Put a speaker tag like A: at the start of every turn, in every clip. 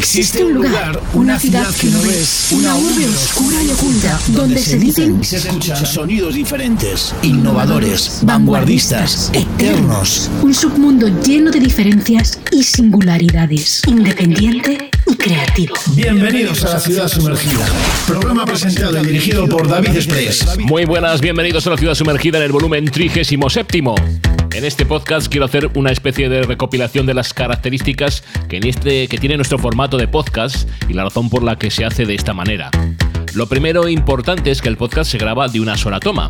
A: Existe un lugar, una ciudad que no ves, una urbe oscura y oculta, donde se dicen y se escuchan sonidos diferentes, innovadores, vanguardistas, eternos.
B: Un submundo lleno de diferencias y singularidades, independiente y creativo.
A: Bienvenidos a la ciudad sumergida. Programa presentado y dirigido por David Express.
C: Muy buenas, bienvenidos a la ciudad sumergida en el volumen 37. En este podcast quiero hacer una especie de recopilación de las características este, que tiene nuestro formato de podcast y la razón por la que se hace de esta manera. Lo primero importante es que el podcast se graba de una sola toma.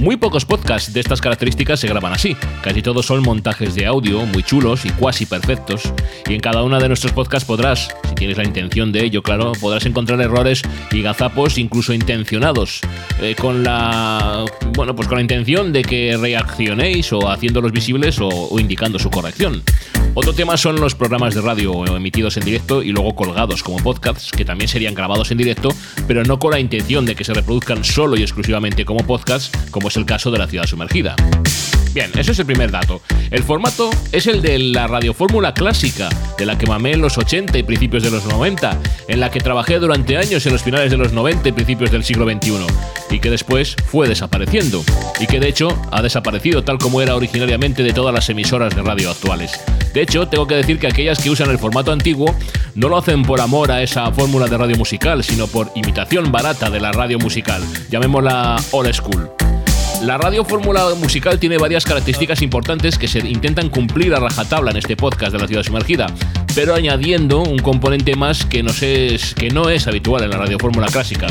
C: Muy pocos podcasts de estas características se graban así. Casi todos son montajes de audio muy chulos y cuasi perfectos. Y en cada uno de nuestros podcasts podrás, si tienes la intención de ello, claro, podrás encontrar errores y gazapos incluso intencionados. Eh, con la. Bueno, pues con la intención de que reaccionéis o haciéndolos visibles o, indicando su corrección. Otro tema son los programas de radio emitidos en directo y luego colgados como podcasts, que también serían grabados en directo, pero no con la intención de que se reproduzcan solo y exclusivamente como podcasts, es el caso de la ciudad sumergida. Bien, eso es el primer dato. El formato es el de la radiofórmula clásica, de la que mamé en los 80 y principios de los 90, en la que trabajé durante años en los finales de los 90 y principios del siglo XXI, y que después fue desapareciendo, y que de hecho ha desaparecido tal como era originariamente de todas las emisoras de radio actuales. De hecho, tengo que decir que aquellas que usan el formato antiguo no lo hacen por amor a esa fórmula de radio musical, sino por imitación barata de la radio musical, llamémosla old school. La radio fórmula musical tiene varias características importantes que se intentan cumplir a rajatabla en este podcast de la ciudad sumergida, pero añadiendo un componente más que no es, que no es habitual en la radio fórmula clásica.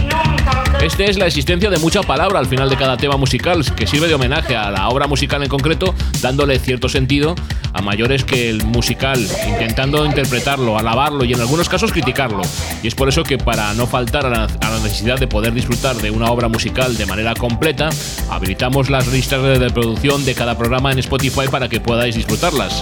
C: Este es la existencia de mucha palabra al final de cada tema musical, que sirve de homenaje a la obra musical en concreto, dándole cierto sentido mayores que el musical, intentando interpretarlo, alabarlo y en algunos casos criticarlo. Y es por eso que para no faltar a la, a la necesidad de poder disfrutar de una obra musical de manera completa, habilitamos las listas de reproducción de cada programa en Spotify para que podáis disfrutarlas.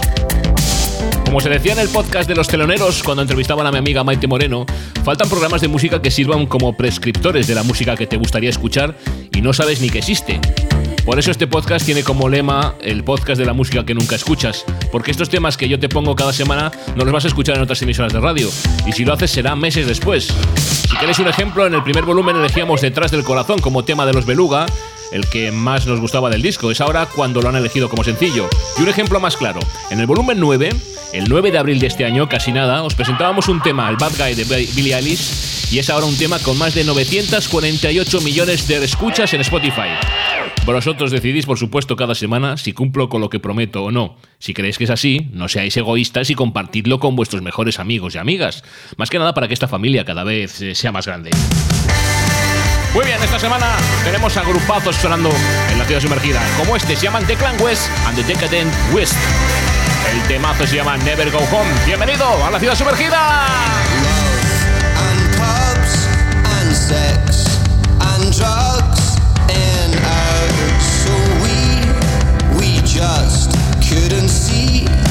C: Como se decía en el podcast de los teloneros cuando entrevistaban a mi amiga Maite Moreno, faltan programas de música que sirvan como prescriptores de la música que te gustaría escuchar y no sabes ni que existe. Por eso este podcast tiene como lema el podcast de la música que nunca escuchas, porque estos temas que yo te pongo cada semana no los vas a escuchar en otras emisoras de radio, y si lo haces será meses después. Si queréis un ejemplo, en el primer volumen elegíamos Detrás del Corazón como tema de los Beluga, el que más nos gustaba del disco, es ahora cuando lo han elegido como sencillo. Y un ejemplo más claro, en el volumen 9, el 9 de abril de este año, casi nada, os presentábamos un tema, el Bad Guy de Billie Eilish, y es ahora un tema con más de 948 millones de escuchas en Spotify. Vosotros decidís, por supuesto, cada semana si cumplo con lo que prometo o no. Si creéis que es así, no seáis egoístas y compartidlo con vuestros mejores amigos y amigas. Más que nada para que esta familia cada vez eh, sea más grande. Muy bien, esta semana tenemos agrupazos sonando en la ciudad sumergida. Como este, se llaman The Clan West and The Decadent West. El temazo se llama Never Go Home. Bienvenido a la ciudad sumergida.
D: and pubs and sex and drugs see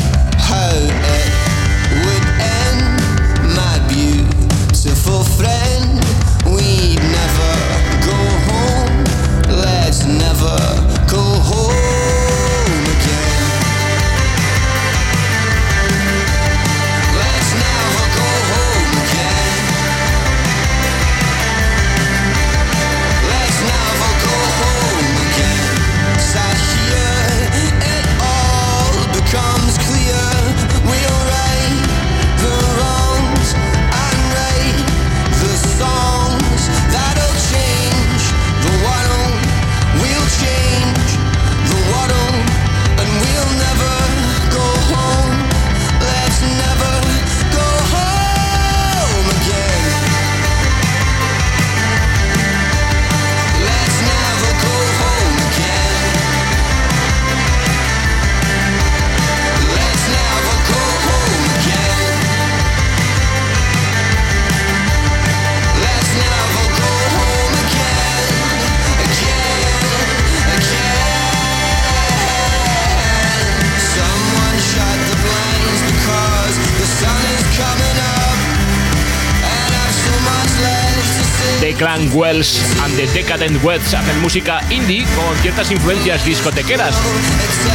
C: Wells and the Decadent Wets hacen música indie con ciertas influencias discotequeras.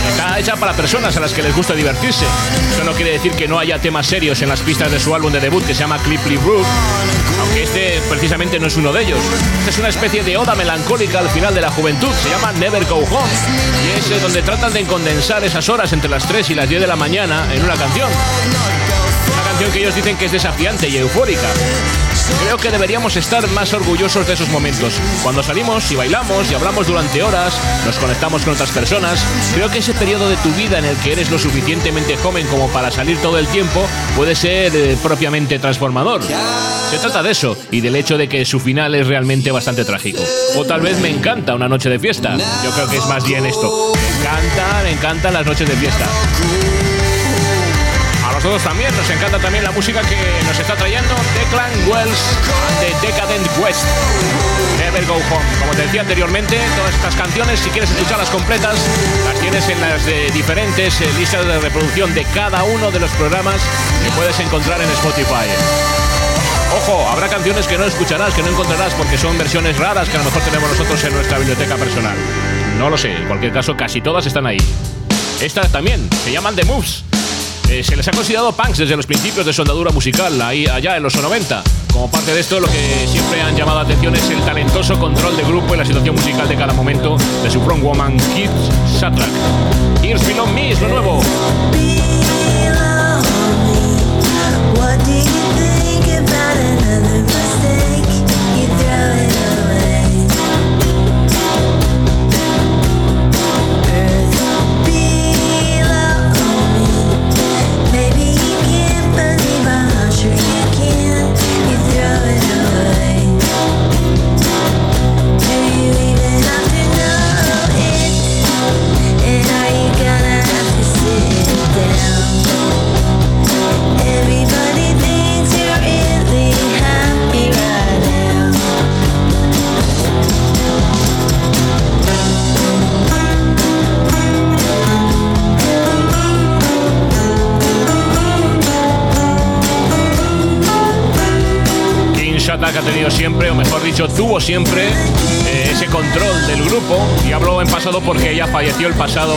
C: Está hecha para personas a las que les gusta divertirse. Eso no quiere decir que no haya temas serios en las pistas de su álbum de debut que se llama Clipply Brook, aunque este precisamente no es uno de ellos. Esta es una especie de oda melancólica al final de la juventud, se llama Never Go Home, y es eh, donde tratan de condensar esas horas entre las 3 y las 10 de la mañana en una canción. Una canción que ellos dicen que es desafiante y eufórica. Creo que deberíamos estar más orgullosos de esos momentos. Cuando salimos y bailamos y hablamos durante horas, nos conectamos con otras personas, creo que ese periodo de tu vida en el que eres lo suficientemente joven como para salir todo el tiempo puede ser eh, propiamente transformador. Se trata de eso y del hecho de que su final es realmente bastante trágico. O tal vez me encanta una noche de fiesta. Yo creo que es más bien esto. Me encantan, me encantan las noches de fiesta. Nosotros también nos encanta también la música que nos está trayendo Declan Wells de Decadent West. Never Go Home. Como te decía anteriormente, todas estas canciones, si quieres escucharlas completas, las tienes en las de diferentes eh, listas de reproducción de cada uno de los programas que puedes encontrar en Spotify. Ojo, habrá canciones que no escucharás, que no encontrarás porque son versiones raras que a lo mejor tenemos nosotros en nuestra biblioteca personal. No lo sé, en cualquier caso casi todas están ahí. Estas también, se llaman The Moves. Eh, se les ha considerado punks desde los principios de su andadura musical, ahí allá en los 90. Como parte de esto, lo que siempre han llamado la atención es el talentoso control de grupo y la situación musical de cada momento de su frontwoman Keith Shatrack. Here's Below Me es lo nuevo. Tenido siempre, o mejor dicho, tuvo siempre ese control del grupo. Y hablo en pasado porque ella falleció el pasado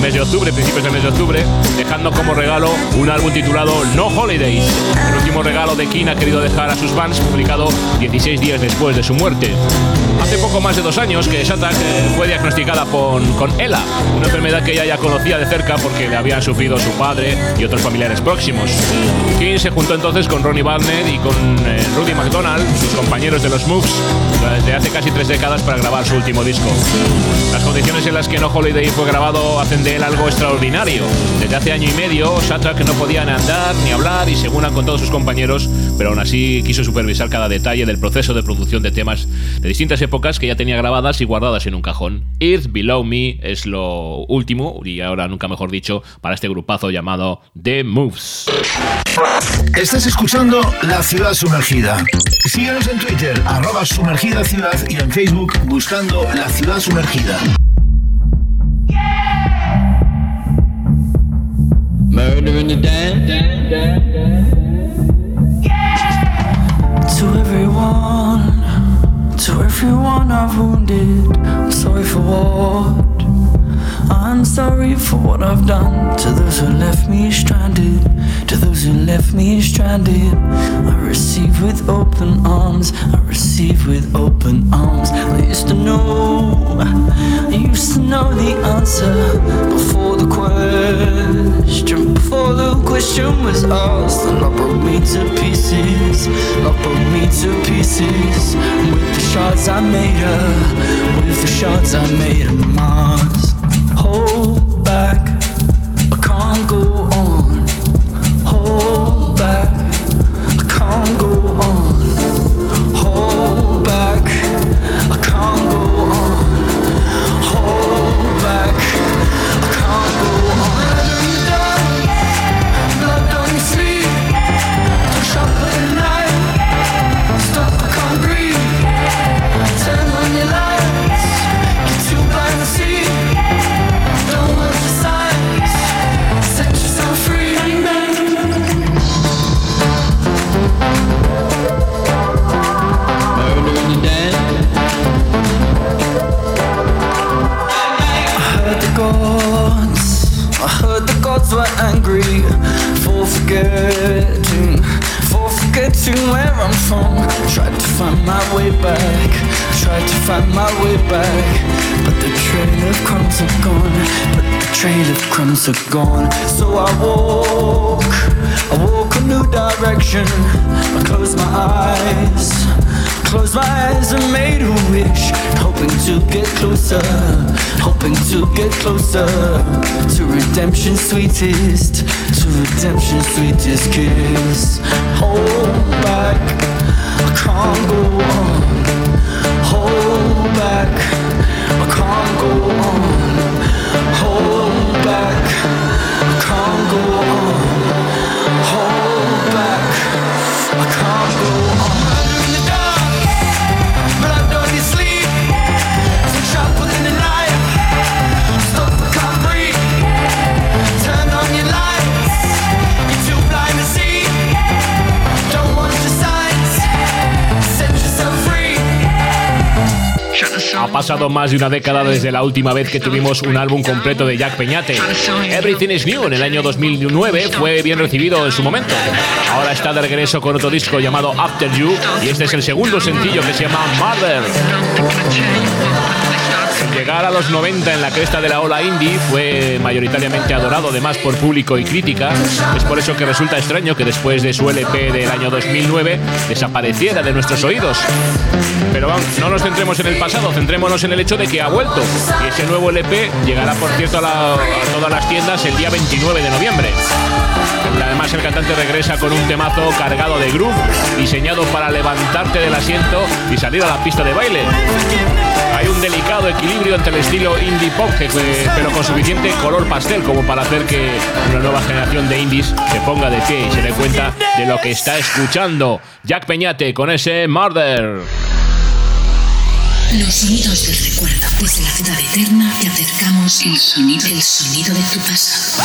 C: mes de octubre, principios del mes de octubre, dejando como regalo un álbum titulado No Holidays. El último regalo de King ha querido dejar a sus fans, publicado 16 días después de su muerte. Hace poco más de dos años que Shatak eh, fue diagnosticada con, con ELA, una enfermedad que ella ya conocía de cerca porque le habían sufrido su padre y otros familiares próximos. King se juntó entonces con Ronnie Barnett y con eh, Rudy McDonald, sus compañeros de los Moves, desde hace casi tres décadas para grabar su último disco. Las condiciones en las que No Holiday fue grabado hacen de él algo extraordinario. Desde hace año y medio, Shatrack no podía ni andar ni hablar y según han contado sus compañeros, pero aún así quiso supervisar cada detalle del proceso de producción de temas de distintas épocas que ya tenía grabadas y guardadas en un cajón. Earth Below Me es lo último, y ahora nunca mejor dicho, para este grupazo llamado The Moves.
A: Estás escuchando La Ciudad Sumergida. Síguenos en Twitter, arroba sumergida ciudad y en Facebook buscando La Ciudad Sumergida.
D: Murder in the dance.
E: To everyone, to everyone I've wounded, I'm sorry for what? I'm sorry for what I've done to those who left me stranded, to those who left me stranded. I receive with open arms, I receive with open arms. I used to know, I used to know the answer before the question, before the question was asked. And love broke me to pieces, love broke me to pieces. With the shards I made her, with the shards I made her Mars. Hold
F: to get closer to redemption's sweetest, to redemption's sweetest kiss. Hold back, I can't go on. Hold back, I can't go on.
C: Ha pasado más de una década desde la última vez que tuvimos un álbum completo de Jack Peñate. Everything is New en el año 2009 fue bien recibido en su momento. Ahora está de regreso con otro disco llamado After You y este es el segundo sencillo que se llama Murder. Llegar a los 90 en la cresta de la ola indie fue mayoritariamente adorado además por público y crítica. Es por eso que resulta extraño que después de su LP del año 2009 desapareciera de nuestros oídos. Pero vamos, no nos centremos en el pasado, centrémonos en el hecho de que ha vuelto. Y ese nuevo LP llegará, por cierto, a, a todas las tiendas el día 29 de noviembre. Además, el cantante regresa con un temazo cargado de groove, diseñado para levantarte del asiento y salir a la pista de baile. Hay un delicado equilibrio entre el estilo indie pop, que- pero con suficiente color pastel como para hacer que una nueva generación de indies se ponga de pie y se dé cuenta de lo que está escuchando. Jack Peñate con ese Murder.
G: Los sonidos del recuerdo. Desde la ciudad eterna te acercamos el sonido, el sonido de tu pasado.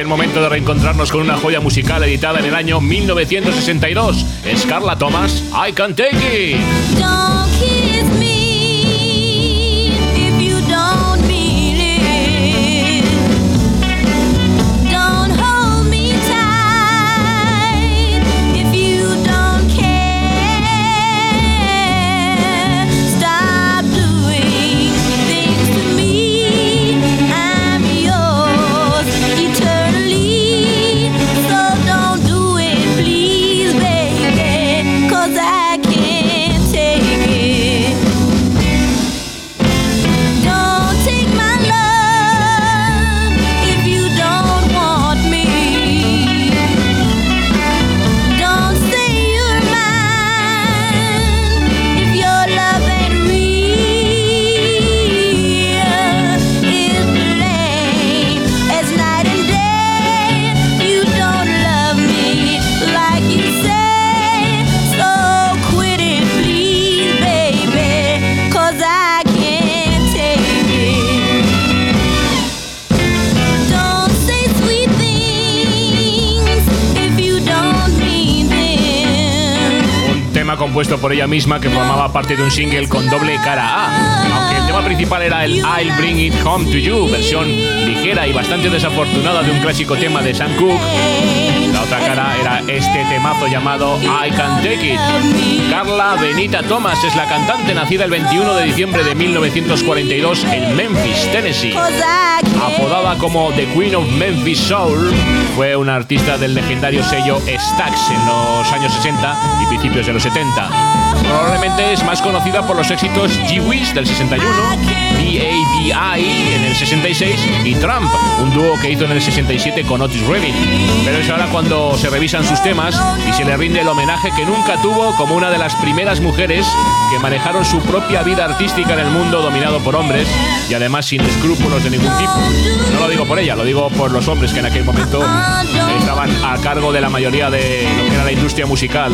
C: El momento de reencontrarnos con una joya musical editada en el año 1962. Scarla Thomas, I Can Take It. Por ella misma que formaba parte de un single con doble cara A. Aunque el tema principal era el I'll Bring It Home to You, versión ligera y bastante desafortunada de un clásico tema de Sam Cooke. La otra cara era este temazo llamado I Can Take It. Carla Benita Thomas es la cantante nacida el 21 de diciembre de 1942 en Memphis, Tennessee. Apodada como The Queen of Memphis Soul, fue una artista del legendario sello Stax en los años 60 y principios de los 70. Probablemente es más conocida por los éxitos G-Wiz del 61, B.A.B.I. en el 66 y Trump, un dúo que hizo en el 67 con Otis Redding. Pero es ahora cuando se revisan sus temas y se le rinde el homenaje que nunca tuvo como una de las primeras mujeres que manejaron su propia vida artística en el mundo dominado por hombres y además sin escrúpulos de ningún tipo. No lo digo por ella, lo digo por los hombres que en aquel momento estaban a cargo de la mayoría de lo que era la industria musical,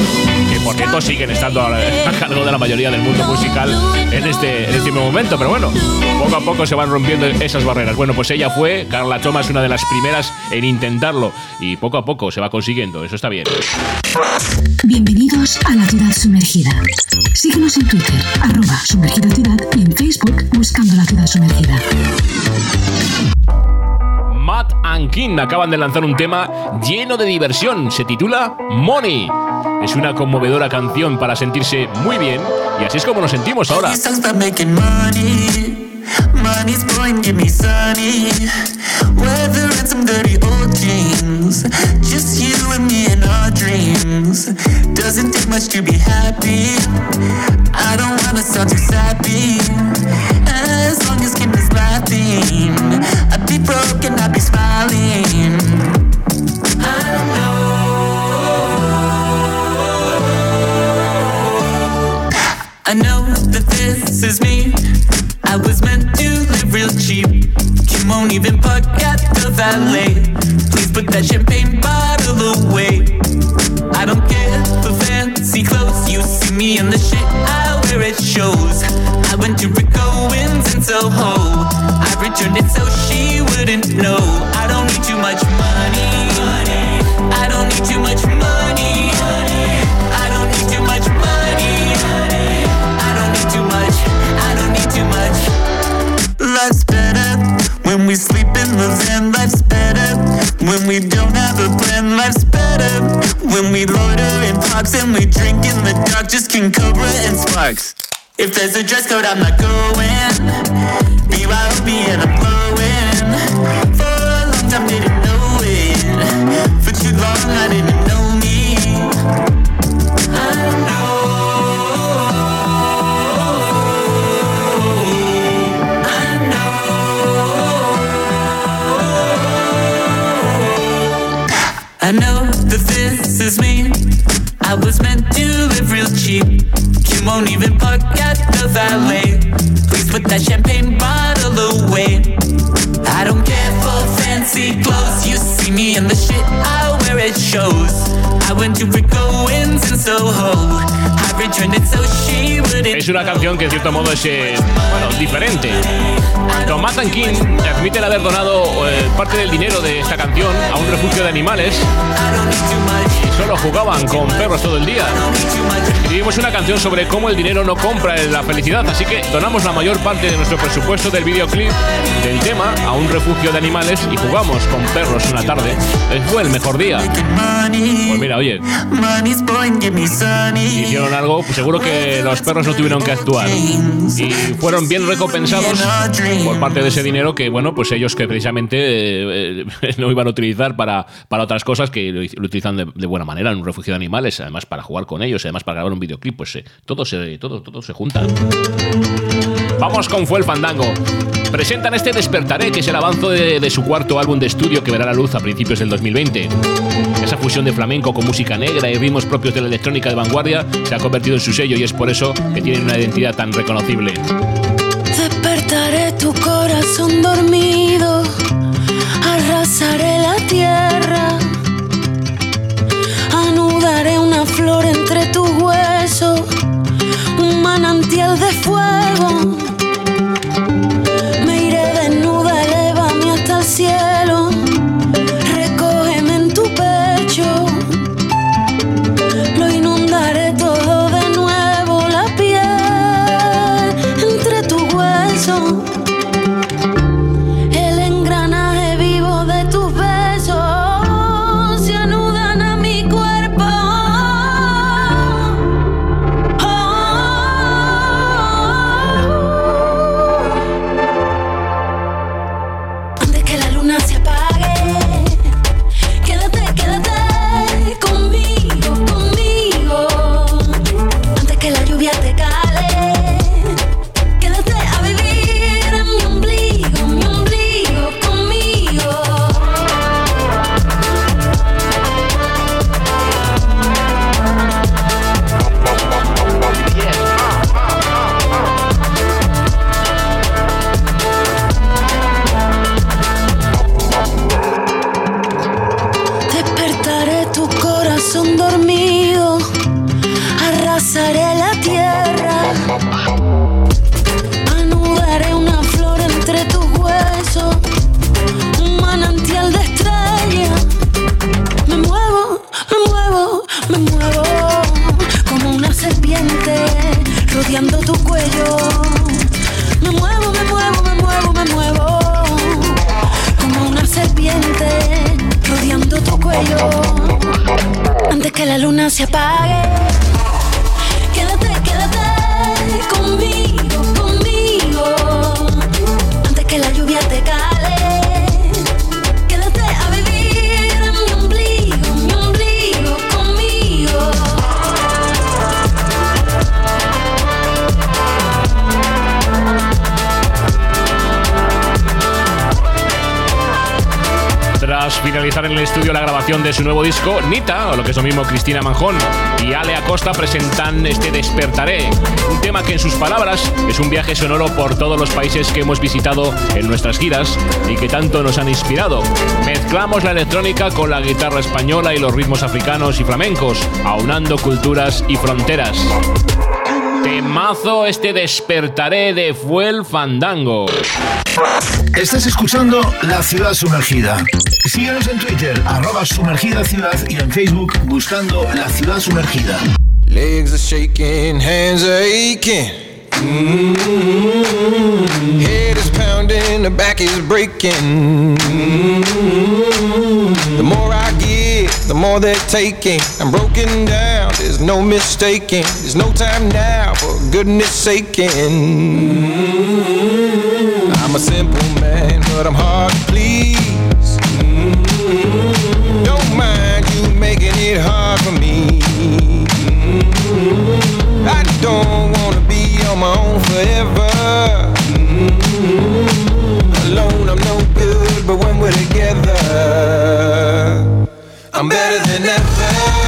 C: que por cierto siguen estando a cargo de la mayoría del mundo musical en este, en este mismo momento, pero bueno, poco a poco se van rompiendo esas barreras. Bueno, pues ella fue, Carla Thomas, una de las primeras en intentarlo y poco a poco se va consiguiendo, eso está bien.
G: Bienvenidos a la ciudad sumergida. Síguenos en Twitter, arroba sumergida ciudad y en Facebook buscando la ciudad sumergida.
C: Matt and King acaban de lanzar un tema lleno de diversión, se titula Money. Es una conmovedora canción para sentirse muy bien y así es como nos sentimos ahora.
F: Money's blowing, give me sunny. Weather and some dirty old jeans. Just you and me and our dreams. Doesn't take much to be happy. I don't wanna sound too sappy. As long as Kim is laughing, I'd be broken, I'd be smiling. I I know that this is me. I was meant to live real cheap. You won't even park at the valet. Please put that champagne bottle away. I don't care for fancy clothes. You see me in the shit I wear, it shows. I went to Rick Owens in Soho. I returned it so she wouldn't know. I don't we loiter in parks and we drink in the dark. Just King Cobra and Sparks. If there's a dress code, I'm not going. BYOB and I'm. Won't even park at the valet. Please put that champagne bottle away. I don't care for fancy clothes. You see me in the shit I wear, it shows. I went to in Soho.
C: Es una canción que en cierto modo es, eh, bueno, diferente. And King admiten haber donado eh, parte del dinero de esta canción a un refugio de animales y solo jugaban con perros todo el día. Escribimos una canción sobre cómo el dinero no compra la felicidad, así que donamos la mayor parte de nuestro presupuesto del videoclip del tema a un refugio de animales y jugamos con perros una tarde. Fue el mejor día. Pues mira, oye, hicieron algo, pues seguro que los perros no tuvieron que actuar. Y fueron bien recompensados por parte de ese dinero que, bueno, pues ellos que precisamente eh, eh, no iban a utilizar para, para otras cosas que lo, lo utilizan de, de buena manera en un refugio de animales, además para jugar con ellos, además para grabar un videoclip, pues eh, todo, se, todo, todo se junta. Vamos con Fue el Fandango. Presentan este Despertaré, que es el avance de, de su cuarto álbum de estudio que verá la luz a principios del 2020. Esa fusión de flamenco con música negra y ritmos propios de la electrónica de vanguardia se ha convertido en su sello y es por eso que tienen una identidad tan reconocible.
H: Despertaré tu corazón dormido, arrasaré la tierra, anudaré una flor entre tus huesos, un manantial de fuego. En el
C: estudio la grabación de su nuevo disco, Nita, o lo que es lo mismo Cristina Manjón, y Ale Acosta presentan este Despertaré, un tema que en sus palabras es un viaje sonoro por todos los países que hemos visitado en nuestras giras y que tanto nos han inspirado. Mezclamos la electrónica con la guitarra española y los ritmos africanos y flamencos, aunando culturas y fronteras. Temazo este Despertaré de Fuel Fandango.
A: Estás escuchando La Ciudad Sumergida. Síguenos en Twitter, arroba sumergida ciudad y en Facebook buscando La Ciudad Sumergida.
I: Legs are shaking, hands are aching. Mm-hmm. Head is pounding, the back is breaking. Mm-hmm. The more I give, the more they're taking. I'm broken down, there's no mistaking. There's no time now for goodness saking. I'm a simple man, but I'm hard to please. Don't mind you making it hard for me. I don't wanna be on my own forever. Alone I'm no good, but when we're together, I'm better than ever.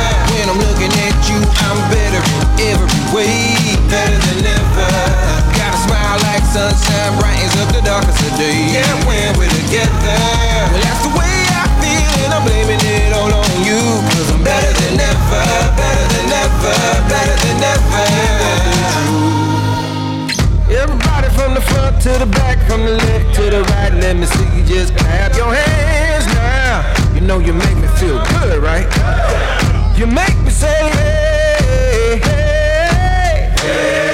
I: I'm looking at you, I'm better every way. Better than ever. Got a smile like sunshine, brightens up the darkest of days. Yeah, when we're together, well that's the way I feel, and I'm blaming it all on you. Cause I'm better than ever, better than ever, better than ever. Everybody from the front to the back, from the left to the right, let me see you just clap your hands now. You know you make me feel good, right? You make me say, hey, hey, hey.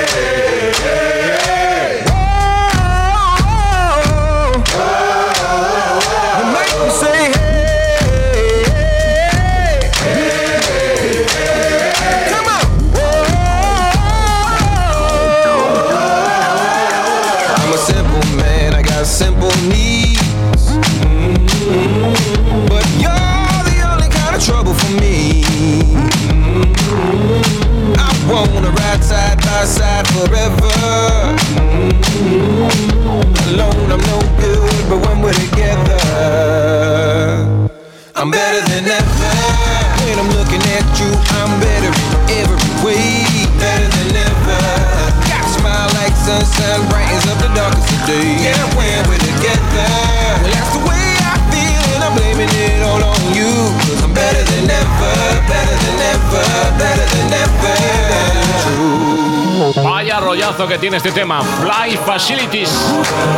C: Rollazo que tiene este tema. Fly Facilities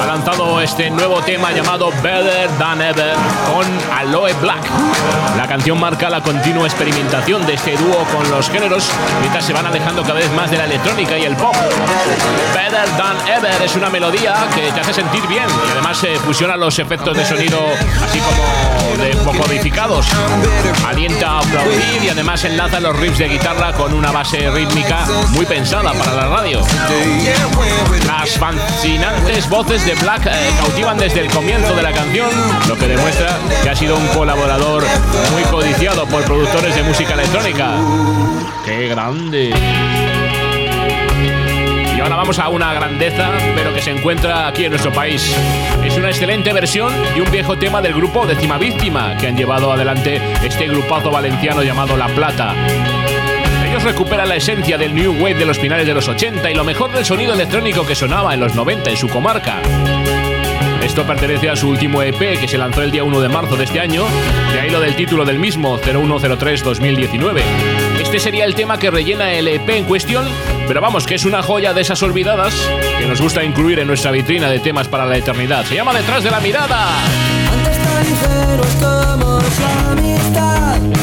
C: ha lanzado este nuevo tema llamado Better Than Ever con Aloe Black. La canción marca la continua experimentación de este dúo con los géneros mientras se van alejando cada vez más de la electrónica y el pop. Better Than Ever es una melodía que te hace sentir bien y además se fusiona los efectos de sonido así como de vocodificados. Alienta a aplaudir y además enlaza los riffs de guitarra con una base rítmica muy pensada para la radio. Las fascinantes voces de Black eh, cautivan desde el comienzo de la canción, lo que demuestra que ha sido un colaborador muy codiciado por productores de música electrónica. ¡Qué grande! Y ahora vamos a una grandeza, pero que se encuentra aquí en nuestro país. Es una excelente versión de un viejo tema del grupo Décima Víctima, que han llevado adelante este grupazo valenciano llamado La Plata. Ellos recuperan la esencia del New Wave de los finales de los 80 y lo mejor del sonido electrónico que sonaba en los 90 en su comarca. Esto pertenece a su último EP que se lanzó el día 1 de marzo de este año, de ahí lo del título del mismo, 0103-2019. Este sería el tema que rellena el EP en cuestión, pero vamos, que es una joya de esas olvidadas que nos gusta incluir en nuestra vitrina de temas para la eternidad. Se llama Detrás de la Mirada.
F: Antes tan.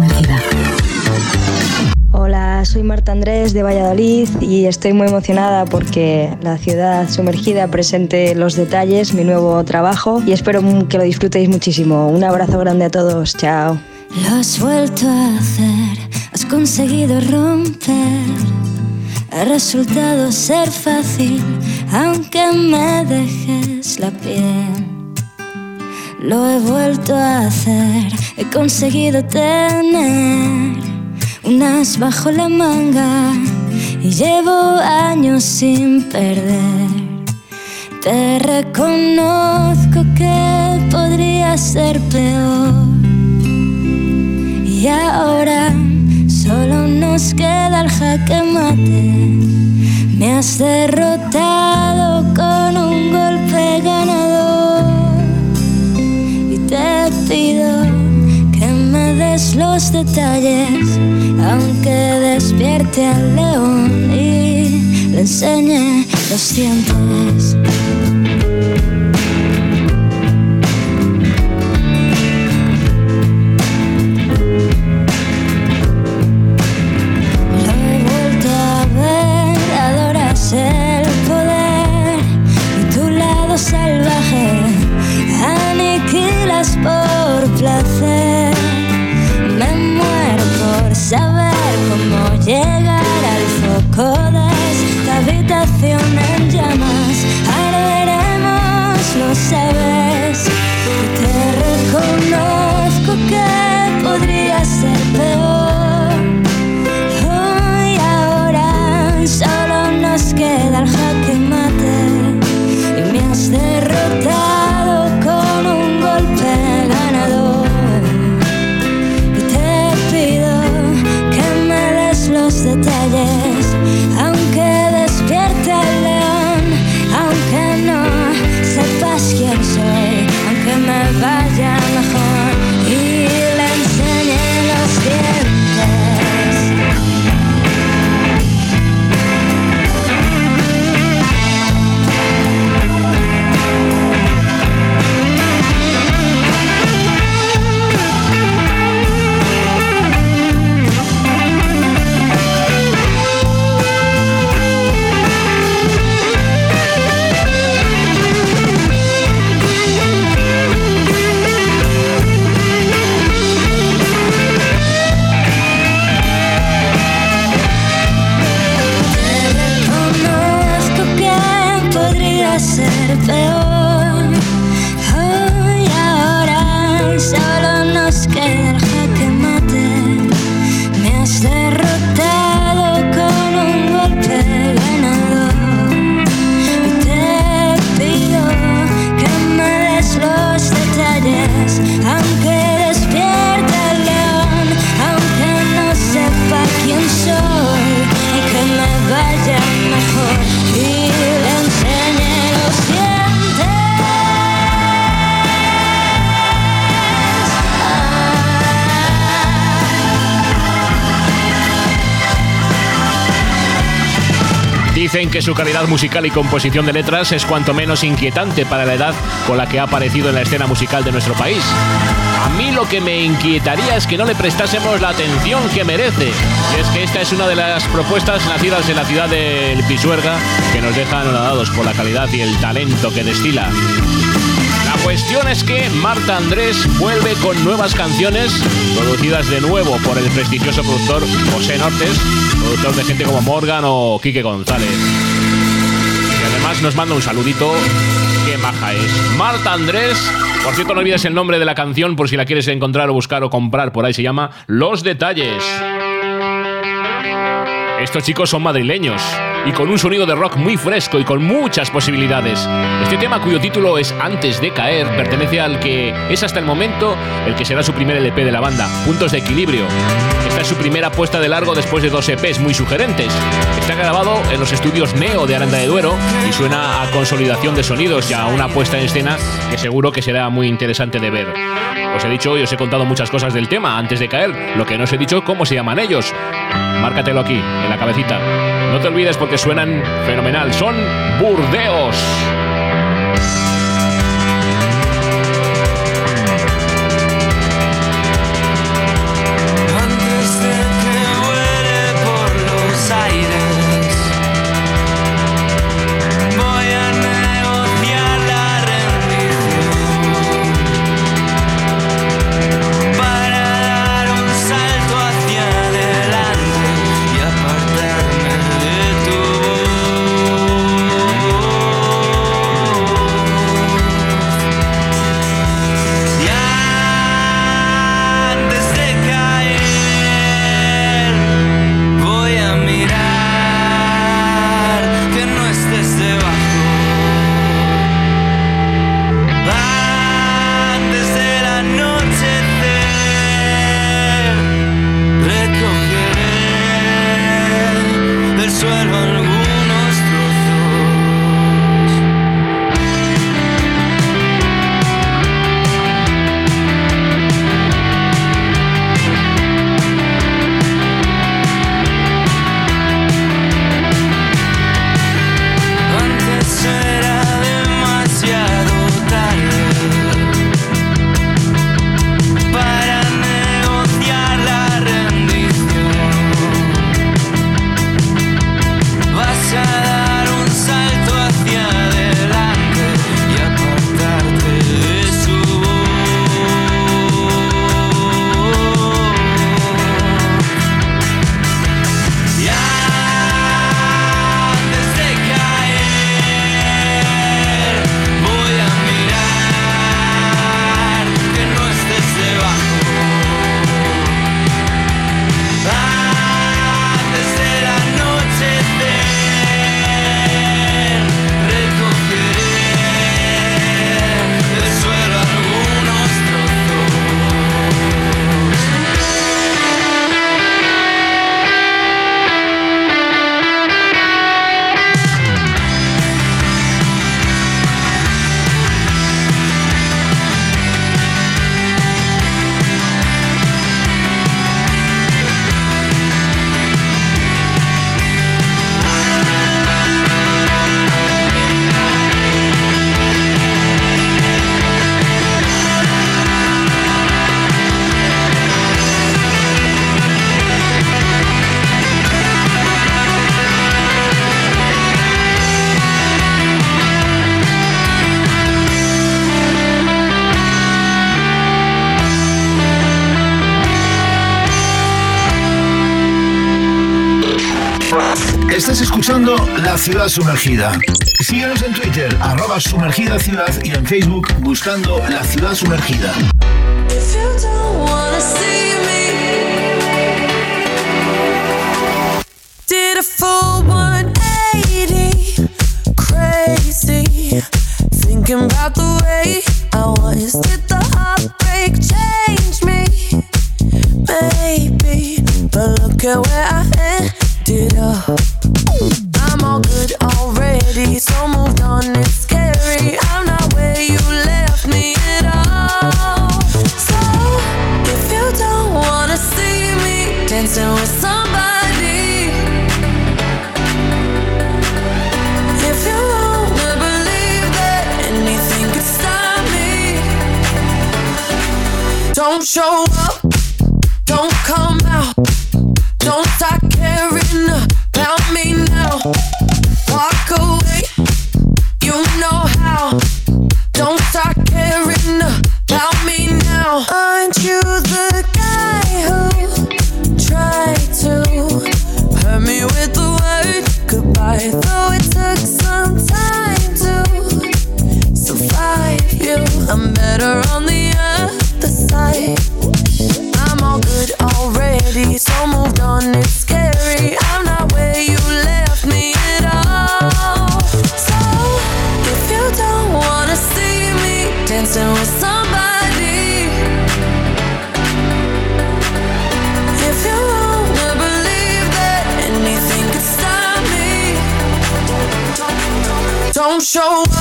F: La
G: ciudad.
J: Hola, soy Marta Andrés de Valladolid y estoy muy emocionada porque la ciudad sumergida presente los detalles, mi nuevo trabajo y espero que lo disfrutéis muchísimo. Un abrazo grande a todos, chao.
H: Lo has vuelto a hacer, has conseguido romper. Ha resultado ser fácil, aunque me dejes la piel. Lo he vuelto a hacer, he conseguido tener unas bajo la manga y llevo años sin perder. Te reconozco que podría ser peor. Y ahora solo nos queda el jaque mate. Me has derrotado con un golpe ganador. Te pido que me des los detalles, aunque despierte al león y le enseñe los dientes. Por placer. Me muero por saber cómo llegar al foco de esta habitación en llamas. Arderemos, lo sabes.
C: Musical y composición de letras es cuanto menos inquietante para la edad con la que ha aparecido en la escena musical de nuestro país. A mí lo que me inquietaría es que no le prestásemos la atención que merece. Y es que esta es una de las propuestas nacidas en la ciudad del Pisuerga que nos dejan anonadados por la calidad y el talento que destila. La cuestión es que Marta Andrés vuelve con nuevas canciones producidas de nuevo por el prestigioso productor José Nortes, productor de gente como Morgan o Quique González. Además nos manda un saludito. Qué maja es. Marta Andrés. Por cierto, no olvides el nombre de la canción por si la quieres encontrar o buscar o comprar. Por ahí se llama Los Detalles. Estos chicos son madrileños y con un sonido de rock muy fresco y con muchas posibilidades. Este tema, cuyo título es Antes de caer, pertenece al que es hasta el momento el que será su primer LP de la banda, Puntos de Equilibrio. Esta es su primera puesta de largo después de dos EPs muy sugerentes. Está grabado en los estudios Neo de Aranda de Duero y suena a consolidación de sonidos y a una puesta en escena que seguro que será muy interesante de ver. Os he dicho y os he contado muchas cosas del tema antes de caer, lo que no os he dicho cómo se llaman ellos. Márcatelo aquí, en la cabecita. No te olvides porque suenan fenomenal. Son Burdeos.
A: Estás escuchando La Ciudad Sumergida. Síguenos en Twitter, arroba sumergida ciudad y en Facebook buscando La Ciudad Sumergida.
K: Did a full 180, crazy, thinking about the way I was. Did the heartbreak change me? Maybe, but look at where show up,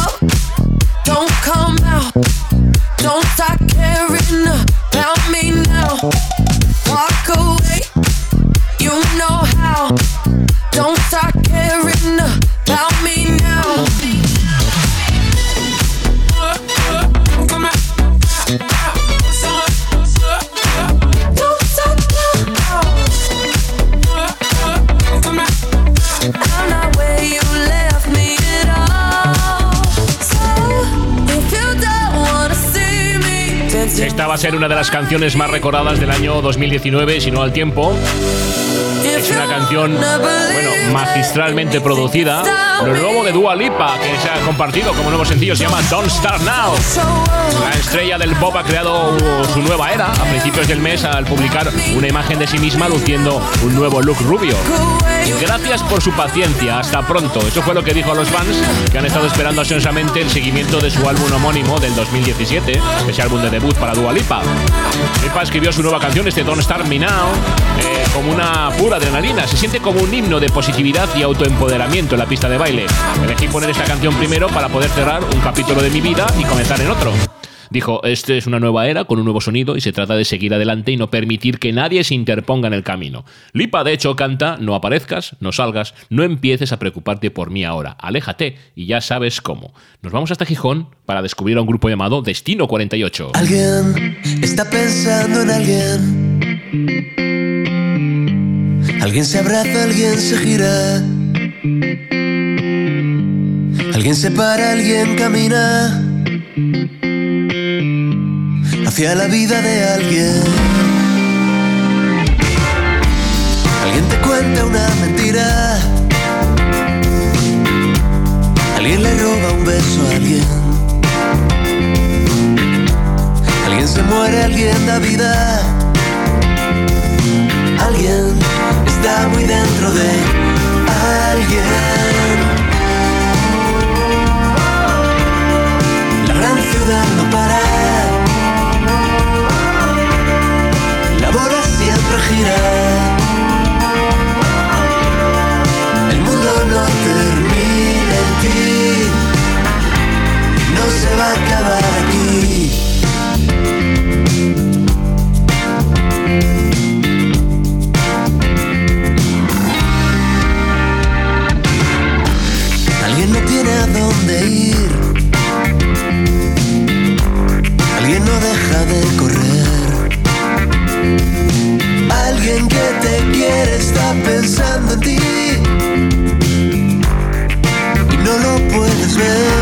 C: una de las canciones más recordadas del año 2019, si no al tiempo. Es una canción, bueno, magistralmente producida. Lo nuevo de Dua Lipa, que se ha compartido como nuevo sencillo, se llama Don't Start Now. La estrella del pop ha creado su nueva era a principios del mes al publicar una imagen de sí misma luciendo un nuevo look rubio. Gracias por su paciencia, hasta pronto. Eso fue lo que dijo a los fans que han estado esperando ansiosamente el seguimiento de su álbum homónimo del 2017, ese álbum de debut para Dua Lipa. Lipa escribió su nueva canción, este Don't Start Me Now, eh, como una pura adrenalina. Se siente como un himno de positividad y autoempoderamiento en la pista de baile. Elegí poner esta canción primero para poder cerrar un capítulo de mi vida y comenzar en otro. Dijo, este es una nueva era con un nuevo sonido y se trata de seguir adelante y no permitir que nadie se interponga en el camino. Lipa de hecho canta, no aparezcas, no salgas, no empieces a preocuparte por mí ahora, aléjate y ya sabes cómo. Nos vamos hasta Gijón para descubrir a un grupo llamado Destino 48.
L: Alguien está pensando en alguien. Alguien se abraza, alguien se gira. Alguien se para, alguien camina. Hacia la vida de alguien. Alguien te cuenta una mentira. Alguien le roba un beso a alguien. Alguien se muere, alguien da vida. Alguien está muy dentro de alguien. La gran ciudad no El mundo no termina en ti. No se va a acabar aquí. te quiere está pensando en ti
C: y no lo puedes ver.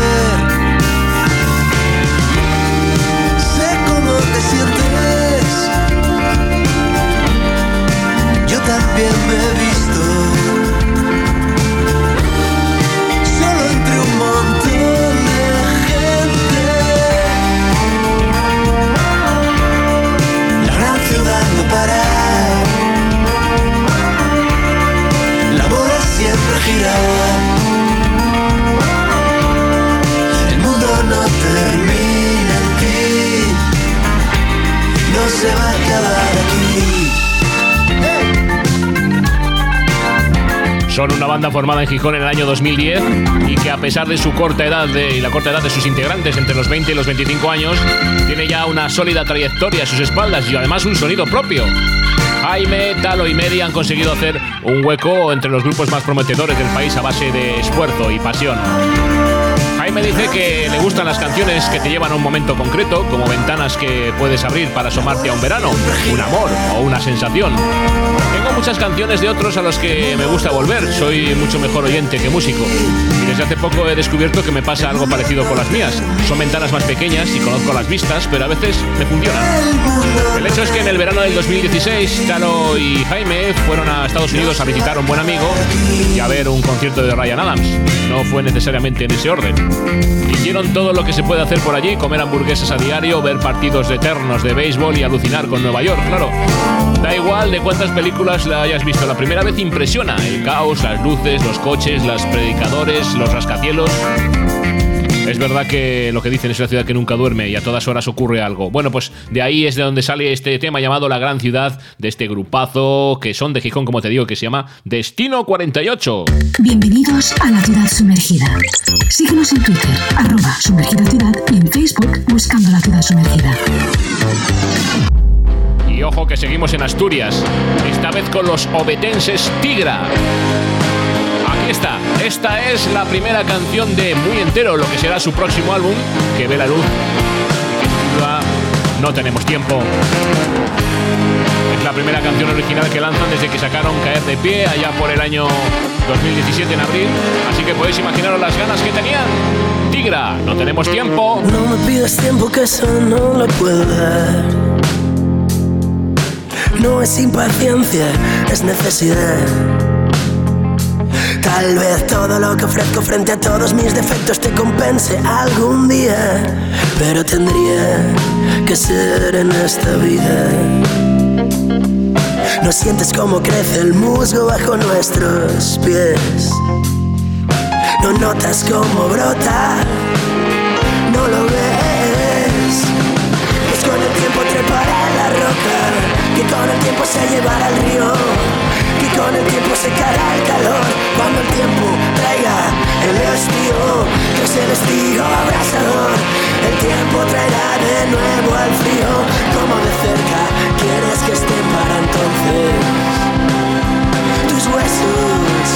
C: Banda formada en Gijón en el año 2010 y que a pesar de su corta edad y la corta edad de sus integrantes, entre los 20 y los 25 años, tiene ya una sólida trayectoria a sus espaldas y además un sonido propio. Jaime, Talo y Medi han conseguido hacer un hueco entre los grupos más prometedores del país a base de esfuerzo y pasión. Jaime dice que le gustan las canciones que te llevan a un momento concreto, como ventanas que puedes abrir para asomarte a un verano, un amor o una sensación. Tengo muchas canciones de otros a los que me gusta volver, soy mucho mejor oyente que músico. Y desde hace poco he descubierto que me pasa algo parecido con las mías. Son ventanas más pequeñas y conozco las vistas, pero a veces me funcionan. El hecho es que en el verano del 2016, Talo y Jaime fueron a Estados Unidos a visitar a un buen amigo y a ver un concierto de Ryan Adams. No fue necesariamente en ese orden. Hicieron todo lo que se puede hacer por allí, comer hamburguesas a diario, ver partidos eternos de béisbol y alucinar con Nueva York, claro. Da igual de cuántas películas la hayas visto, la primera vez impresiona. El caos, las luces, los coches, los predicadores, los rascacielos. Es verdad que lo que dicen es una ciudad que nunca duerme y a todas horas ocurre algo. Bueno, pues de ahí es de donde sale este tema llamado La Gran Ciudad, de este grupazo que son de Gijón, como te digo, que se llama Destino 48.
G: Bienvenidos a la ciudad sumergida. Síguenos en Twitter, arroba sumergida ciudad y en Facebook buscando la ciudad sumergida.
C: Y ojo que seguimos en Asturias, esta vez con los obetenses Tigra. Está, esta es la primera canción de Muy Entero, lo que será su próximo álbum, que ve la luz no tenemos tiempo. Es la primera canción original que lanzan desde que sacaron Caer de Pie allá por el año 2017 en abril, así que podéis imaginaros las ganas que tenían. Tigra, no tenemos tiempo.
M: No me pidas tiempo que eso no lo puedo dar. No es impaciencia, es necesidad. Tal vez todo lo que ofrezco frente a todos mis defectos te compense algún día, pero tendría que ser en esta vida. No sientes cómo crece el musgo bajo nuestros pies. No notas cómo brota, no lo ves. Pues con el tiempo trepará la roca, que con el tiempo se llevará al río, que con el tiempo secará el calor. Cuando el tiempo traiga el estío, que es el estío abrasador. El tiempo traerá de nuevo al frío, como de cerca quieres que estén para entonces. Tus huesos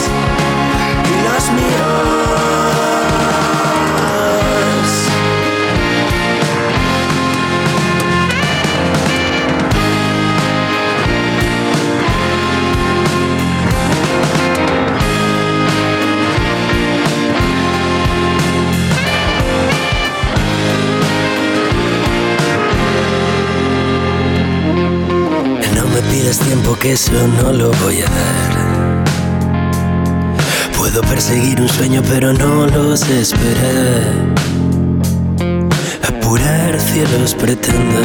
M: y los míos. Me pides tiempo que eso no lo voy a dar. Puedo perseguir un sueño pero no los esperar. Apurar cielos pretendo.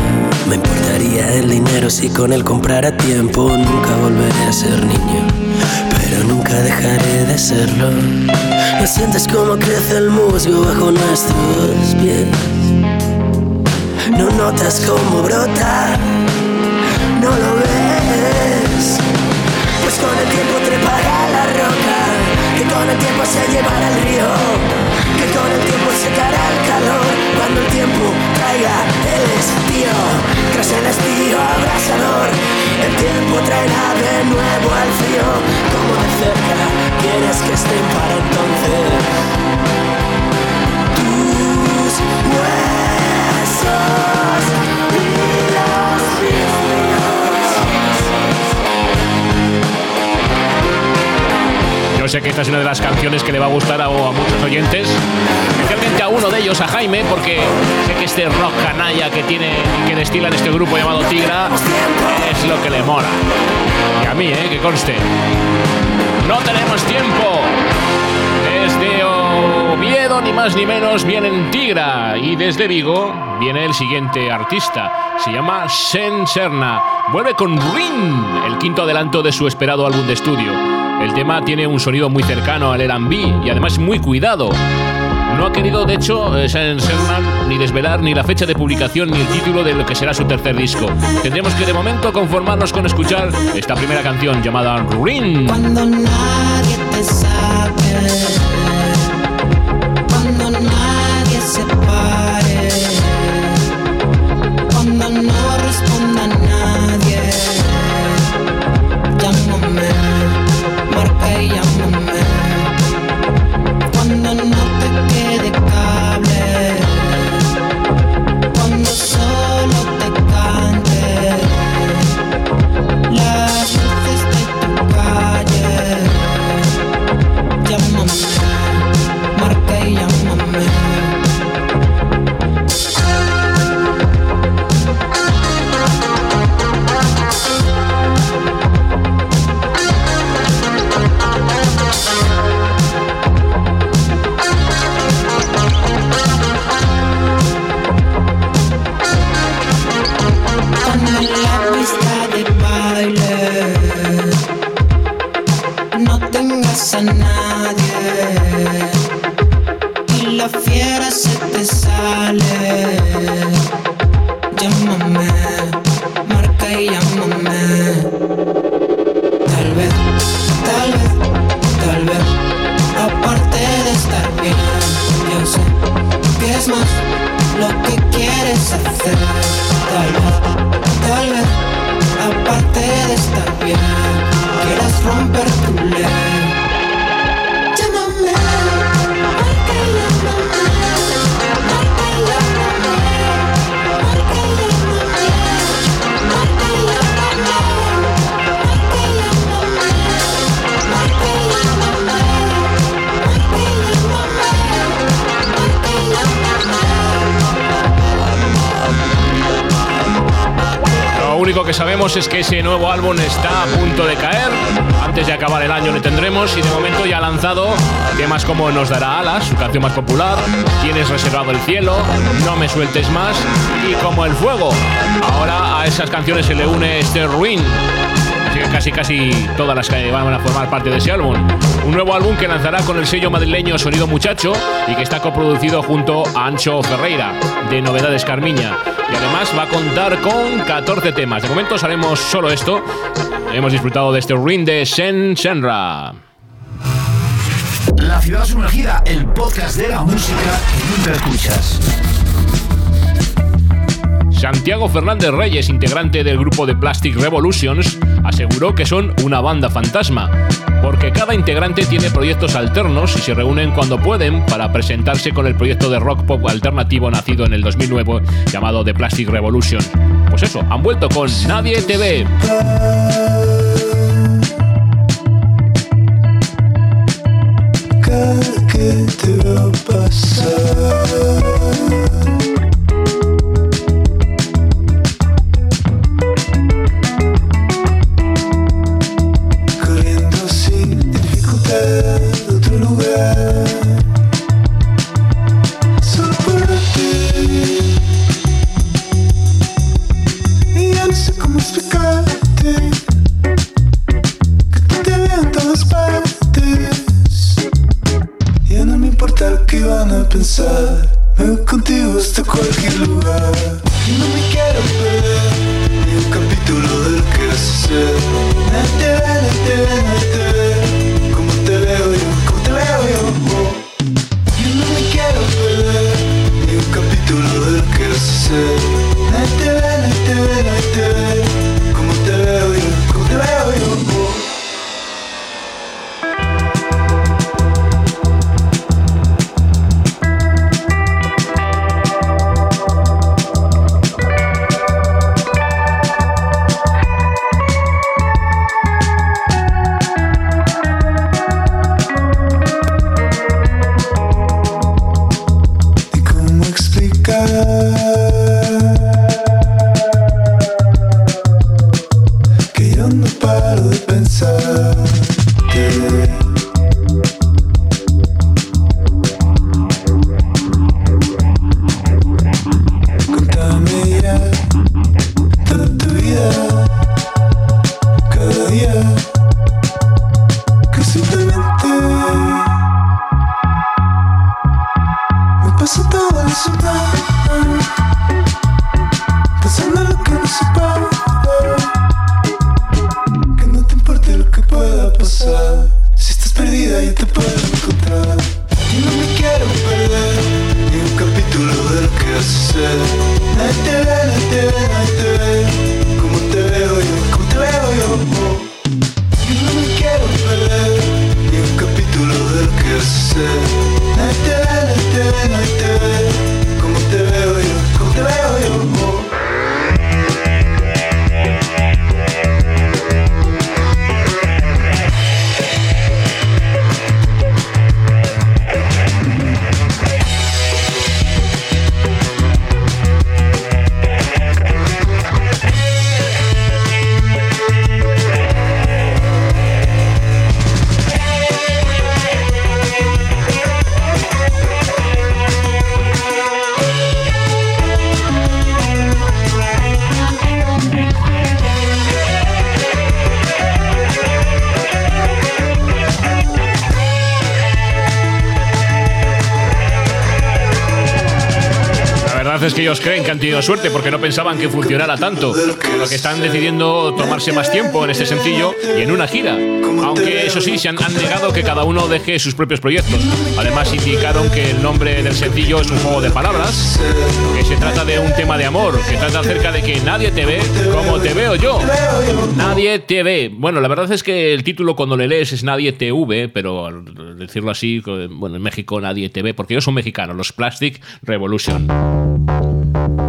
M: Me importaría el dinero si con él comprara tiempo. Nunca volveré a ser niño, pero nunca dejaré de serlo. ¿No sientes cómo crece el musgo bajo nuestros pies? ¿No notas cómo brota? no lo ves. Pues con el tiempo trepará la roca, que con el tiempo se llevará el río, que con el tiempo secará el calor, cuando el tiempo traiga el estío, tras el estío abrasador, el tiempo traerá de nuevo al frío, como de cerca quieres que estén para entonces. Tus huesos
C: Yo sé que esta es una de las canciones que le va a gustar a, muchos oyentes, especialmente a uno de ellos, a Jaime, porque sé que este rock canalla que tiene que destila en este grupo llamado Tigra es lo que le mola. Y a mí, ¿eh? Que conste. No tenemos tiempo. Desde Oviedo, ni más ni menos, vienen Tigra. Y desde Vigo viene el siguiente artista. Se llama Sen Serna. Vuelve con Rin, el quinto adelanto de su esperado álbum de estudio. El tema tiene un sonido muy cercano al R&B y además muy cuidado. No ha querido, de hecho, eh, ni desvelar ni la fecha de publicación ni el título de lo que será su tercer disco. Tendremos que de momento conformarnos con escuchar esta primera canción llamada Ring.
N: Cuando nadie te sabe,
C: está a punto de caer. Antes de acabar el año le tendremos y de momento ya ha lanzado temas como Nos dará alas, su canción más popular, Tienes reservado el cielo, No me sueltes más y Como el fuego. Ahora a esas canciones se le une este Ruin. Que casi casi todas las que van a formar parte de ese álbum. Un nuevo álbum que lanzará con el sello madrileño Sonido Muchacho y que está coproducido junto a Ancho Ferreira de Novedades Carmiña. Y además va a contar con 14 temas. De momento haremos solo esto. Hemos disfrutado de este ring de Shen Shenra.
A: La ciudad sumergida, el podcast de la música que nunca escuchas.
C: Santiago Fernández Reyes, integrante del grupo de Plastic Revolutions, aseguró que son una banda fantasma, porque cada integrante tiene proyectos alternos y se reúnen cuando pueden para presentarse con el proyecto de rock pop alternativo nacido en el 2009 llamado The Plastic Revolution. Pues eso, han vuelto con Nadie te ve. Es que ellos creen que han tenido suerte porque no pensaban que funcionara tanto. Por lo que están decidiendo tomarse más tiempo en este sencillo y en una gira. Aunque eso sí, se han, han negado que cada uno deje sus propios proyectos. Además, indicaron que el nombre del sencillo es un juego de palabras, que se trata de un tema de amor, que trata acerca de que nadie te ve como te veo yo. Nadie te ve. Bueno, la verdad es que el título cuando le lees es Nadie te ve, pero al decirlo así, bueno, en México nadie te ve, porque ellos son mexicanos, los Plastic Revolution.
O: Thank you.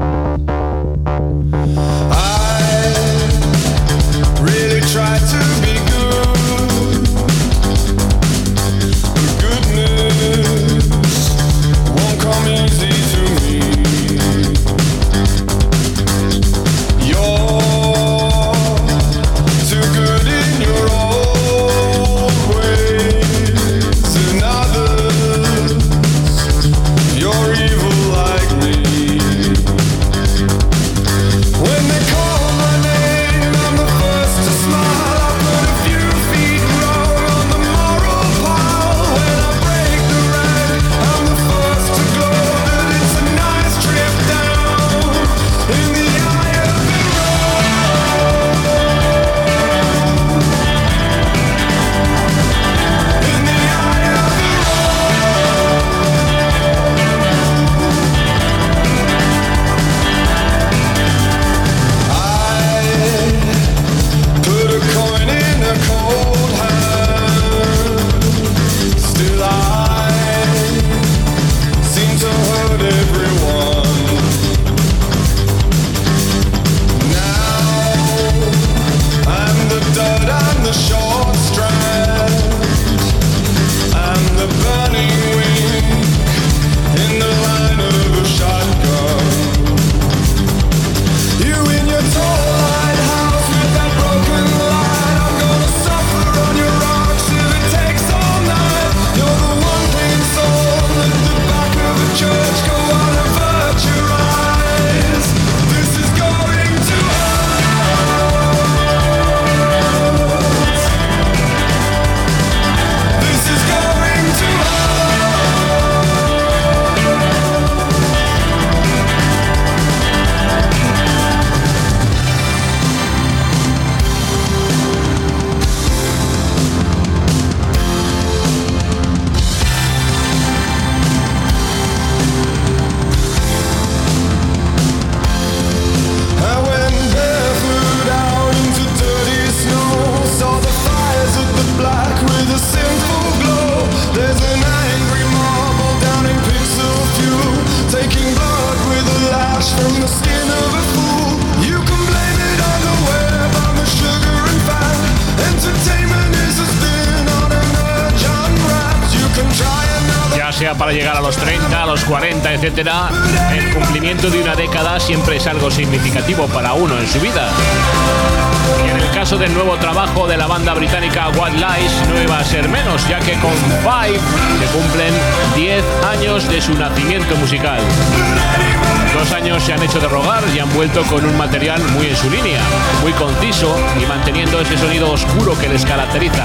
C: Con un material muy en su línea, muy conciso y manteniendo ese sonido oscuro que les caracteriza.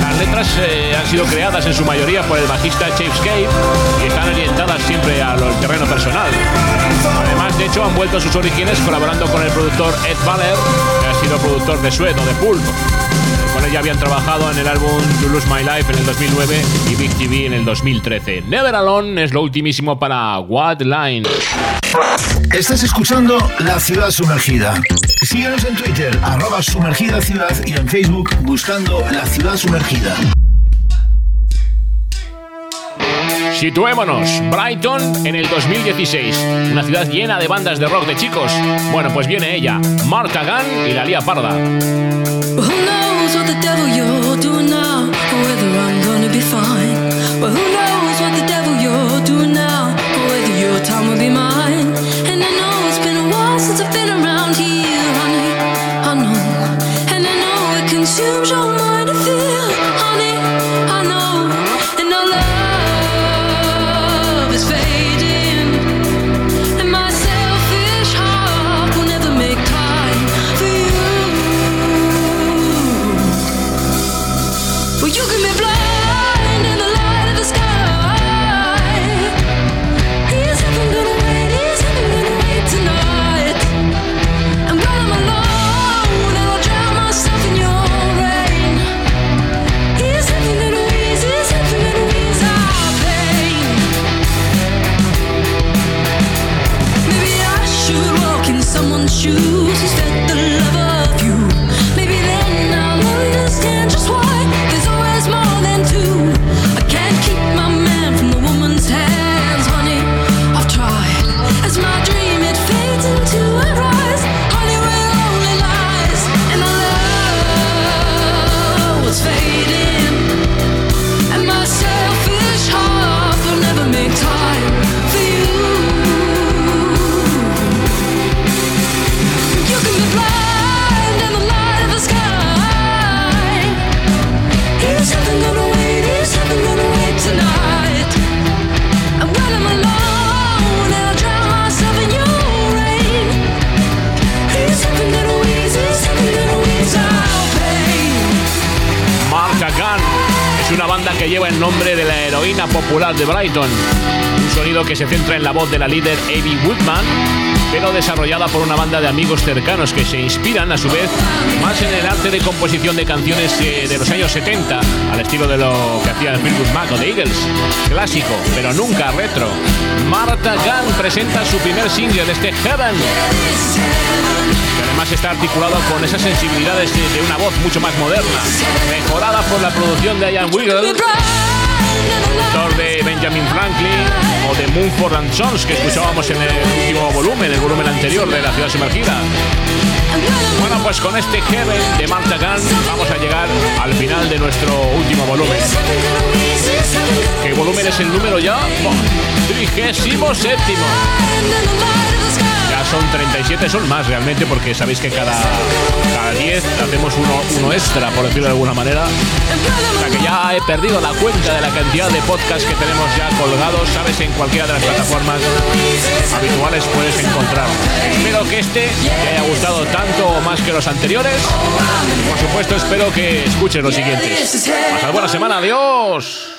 C: Las letras eh, han sido creadas en su mayoría por el bajista James Cave y están orientadas siempre al terreno personal. Además, de hecho, han vuelto a sus orígenes colaborando con el productor Ed Baller, que ha sido productor de Sweat o de Pulp. Con ella habían trabajado en el álbum You Lose My Life en el 2009 y Big TV en el 2013. Never Alone es lo ultimísimo para What Line.
A: Estás escuchando La Ciudad Sumergida. Síguenos en Twitter, arroba sumergida ciudad y en Facebook buscando La Ciudad Sumergida.
C: Situémonos, Brighton en el 2016, una ciudad llena de bandas de rock de chicos. Bueno, pues viene ella, Marta Gunn y la Lía Parda.
K: Who
C: popular de Brighton. Un sonido que se centra en la voz de la líder Abby Woodman, pero desarrollada por una banda de amigos cercanos que se inspiran a su vez más en el arte de composición de canciones eh, de los años 70, al estilo de lo que hacía Fleetwood Mac o The Eagles. Clásico, pero nunca retro. Marta Gunn presenta su primer single de este Heaven. además está articulado con esas sensibilidades de de una voz mucho más moderna, mejorada por la producción de Ian Wiggle, autor de Benjamin Franklin o de Moonford and Sons que escuchábamos en el último volumen, el volumen anterior de La Ciudad Sumergida. Bueno, pues con este Heaven de Marta Gunn vamos a llegar al final de nuestro último volumen. ¿Qué volumen es el número ya? Trigésimo séptimo. Ya son 37, son más realmente, porque sabéis que cada, cada 10 hacemos uno, uno extra, por decirlo de alguna manera. O sea que ya he perdido la cuenta de la cantidad de podcasts que tenemos ya colgados, sabes, en cualquiera de las plataformas habituales puedes encontrar. Espero que este te haya gustado tanto o más que los anteriores. Por supuesto, espero que escuches los siguientes. Pasad buena semana, adiós.